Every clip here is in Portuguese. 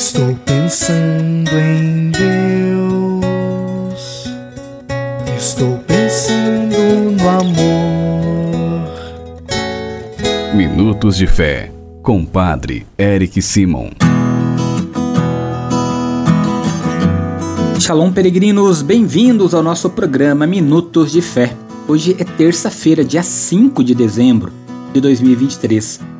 Estou pensando em Deus. Estou pensando no amor. Minutos de Fé, com Padre Eric Simon. Shalom, peregrinos, bem-vindos ao nosso programa Minutos de Fé. Hoje é terça-feira, dia 5 de dezembro de 2023.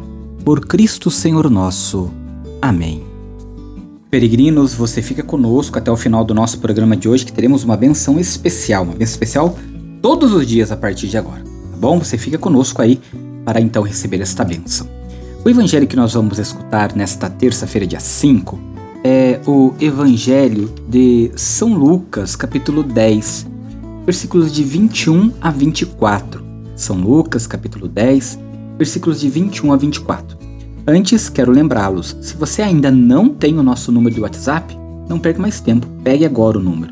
por Cristo Senhor nosso. Amém. Peregrinos, você fica conosco até o final do nosso programa de hoje, que teremos uma benção especial, uma benção especial todos os dias a partir de agora, tá bom? Você fica conosco aí para então receber esta benção. O evangelho que nós vamos escutar nesta terça-feira, dia 5, é o evangelho de São Lucas, capítulo 10, versículos de 21 a 24. São Lucas, capítulo 10, versículos de 21 a 24. Antes, quero lembrá-los: se você ainda não tem o nosso número de WhatsApp, não perca mais tempo, pegue agora o número.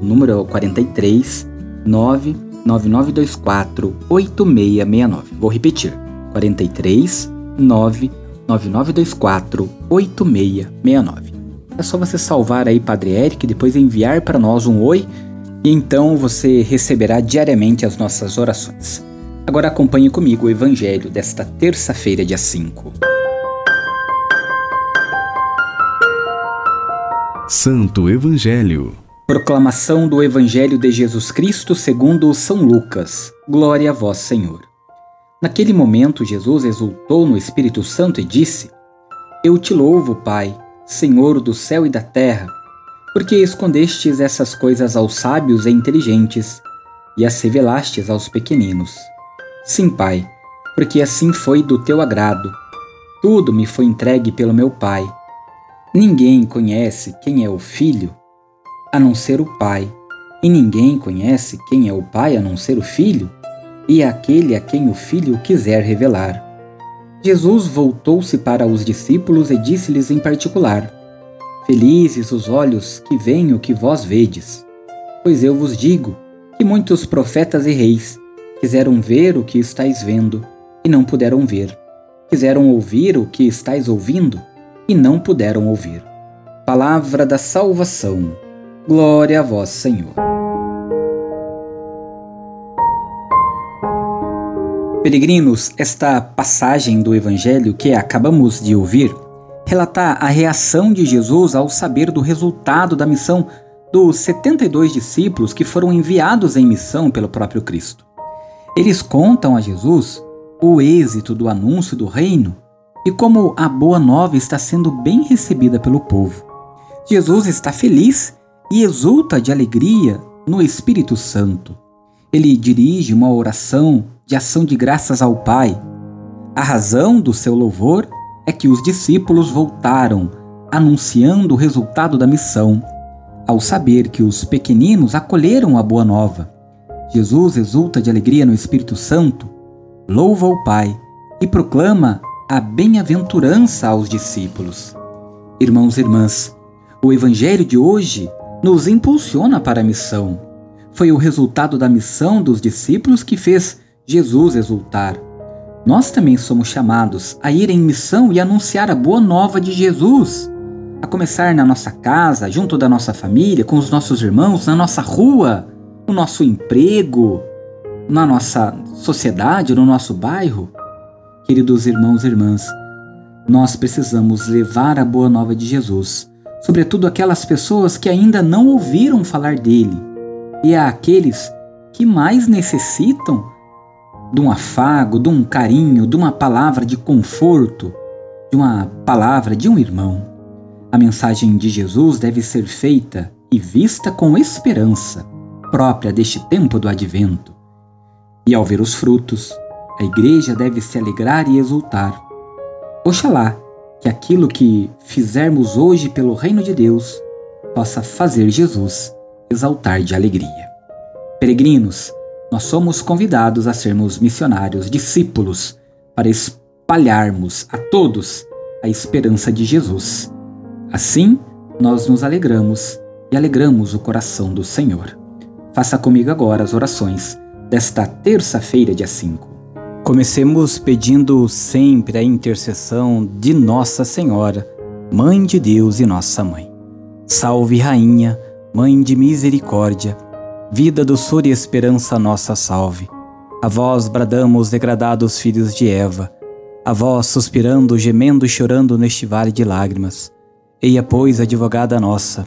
O número é o 43 99924 8669. Vou repetir: 43 99924 8669. É só você salvar aí Padre Eric, depois enviar para nós um oi e então você receberá diariamente as nossas orações. Agora acompanhe comigo o evangelho desta terça-feira, dia 5. Santo Evangelho. Proclamação do Evangelho de Jesus Cristo segundo São Lucas. Glória a vós, Senhor. Naquele momento, Jesus exultou no Espírito Santo e disse: Eu te louvo, Pai, Senhor do céu e da terra, porque escondestes essas coisas aos sábios e inteligentes e as revelastes aos pequeninos. Sim, Pai, porque assim foi do teu agrado. Tudo me foi entregue pelo meu Pai. Ninguém conhece quem é o Filho a não ser o Pai, e ninguém conhece quem é o Pai a não ser o Filho, e aquele a quem o Filho quiser revelar. Jesus voltou-se para os discípulos e disse-lhes em particular: Felizes os olhos que veem o que vós vedes. Pois eu vos digo que muitos profetas e reis Quiseram ver o que estáis vendo e não puderam ver. Quiseram ouvir o que estáis ouvindo e não puderam ouvir. Palavra da salvação. Glória a vós, Senhor. Peregrinos, esta passagem do Evangelho que acabamos de ouvir relata a reação de Jesus ao saber do resultado da missão dos 72 discípulos que foram enviados em missão pelo próprio Cristo. Eles contam a Jesus o êxito do anúncio do reino e como a boa nova está sendo bem recebida pelo povo. Jesus está feliz e exulta de alegria no Espírito Santo. Ele dirige uma oração de ação de graças ao Pai. A razão do seu louvor é que os discípulos voltaram, anunciando o resultado da missão, ao saber que os pequeninos acolheram a boa nova. Jesus exulta de alegria no Espírito Santo, louva o Pai e proclama a bem-aventurança aos discípulos. Irmãos e irmãs, o Evangelho de hoje nos impulsiona para a missão. Foi o resultado da missão dos discípulos que fez Jesus exultar. Nós também somos chamados a ir em missão e anunciar a boa nova de Jesus. A começar na nossa casa, junto da nossa família, com os nossos irmãos, na nossa rua, no nosso emprego, na nossa sociedade, no nosso bairro? Queridos irmãos e irmãs, nós precisamos levar a boa nova de Jesus, sobretudo aquelas pessoas que ainda não ouviram falar dele, e a aqueles que mais necessitam de um afago, de um carinho, de uma palavra de conforto, de uma palavra de um irmão. A mensagem de Jesus deve ser feita e vista com esperança, própria deste tempo do advento. E ao ver os frutos, a igreja deve se alegrar e exultar. Oxalá que aquilo que fizermos hoje pelo reino de Deus possa fazer Jesus exaltar de alegria. Peregrinos, nós somos convidados a sermos missionários, discípulos, para espalharmos a todos a esperança de Jesus. Assim, nós nos alegramos e alegramos o coração do Senhor. Faça comigo agora as orações desta terça-feira, dia 5. Comecemos pedindo sempre a intercessão de Nossa Senhora, Mãe de Deus e Nossa Mãe. Salve, Rainha, Mãe de Misericórdia, vida, doçura e esperança nossa salve. A vós bradamos, degradados filhos de Eva, a vós suspirando, gemendo e chorando neste vale de lágrimas. Eia, pois, advogada nossa,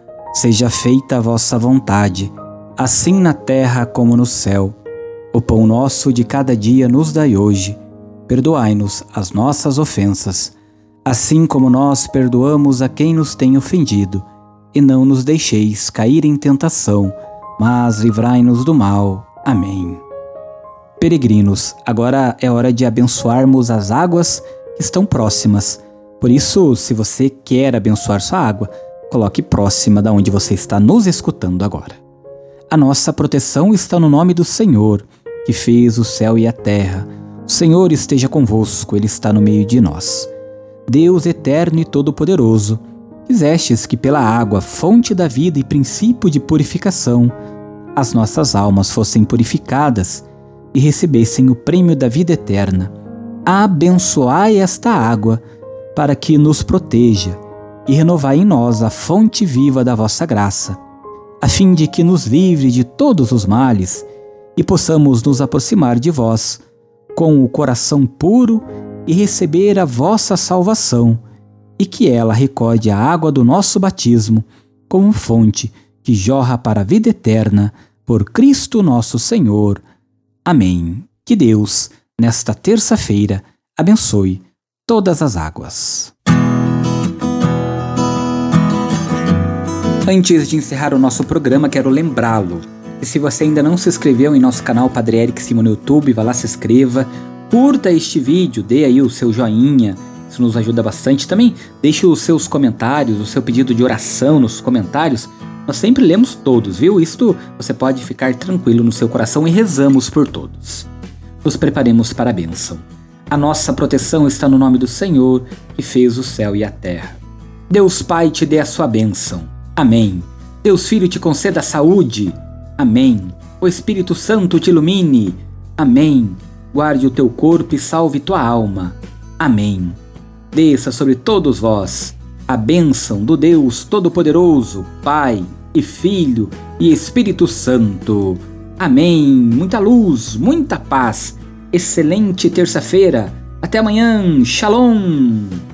seja feita a vossa vontade, assim na terra como no céu. O pão nosso de cada dia nos dai hoje perdoai-nos as nossas ofensas, assim como nós perdoamos a quem nos tem ofendido, e não nos deixeis cair em tentação, mas livrai-nos do mal. Amém. Peregrinos, agora é hora de abençoarmos as águas que estão próximas. Por isso, se você quer abençoar sua água, coloque próxima da onde você está nos escutando agora. A nossa proteção está no nome do Senhor, que fez o céu e a terra o Senhor esteja convosco, Ele está no meio de nós. Deus eterno e todo-poderoso, quisestes que pela água, fonte da vida e princípio de purificação, as nossas almas fossem purificadas e recebessem o prêmio da vida eterna. Abençoai esta água, para que nos proteja, e renovai em nós a fonte viva da vossa graça, a fim de que nos livre de todos os males e possamos nos aproximar de vós com o coração puro e receber a vossa salvação, e que ela recorde a água do nosso batismo como fonte que jorra para a vida eterna, por Cristo nosso Senhor. Amém. Que Deus, nesta terça-feira, abençoe todas as águas. Antes de encerrar o nosso programa, quero lembrá-lo e se você ainda não se inscreveu em nosso canal Padre Eric Simon no YouTube, vá lá se inscreva, curta este vídeo, dê aí o seu joinha, isso nos ajuda bastante. Também deixe os seus comentários, o seu pedido de oração nos comentários. Nós sempre lemos todos, viu? Isto você pode ficar tranquilo no seu coração e rezamos por todos. Nos preparemos para a bênção. A nossa proteção está no nome do Senhor, que fez o céu e a terra. Deus Pai te dê a sua bênção. Amém. Deus Filho te conceda saúde Amém. O Espírito Santo te ilumine. Amém. Guarde o teu corpo e salve tua alma. Amém. Desça sobre todos vós a bênção do Deus Todo-Poderoso, Pai e Filho e Espírito Santo. Amém. Muita luz, muita paz. Excelente terça-feira. Até amanhã. Shalom.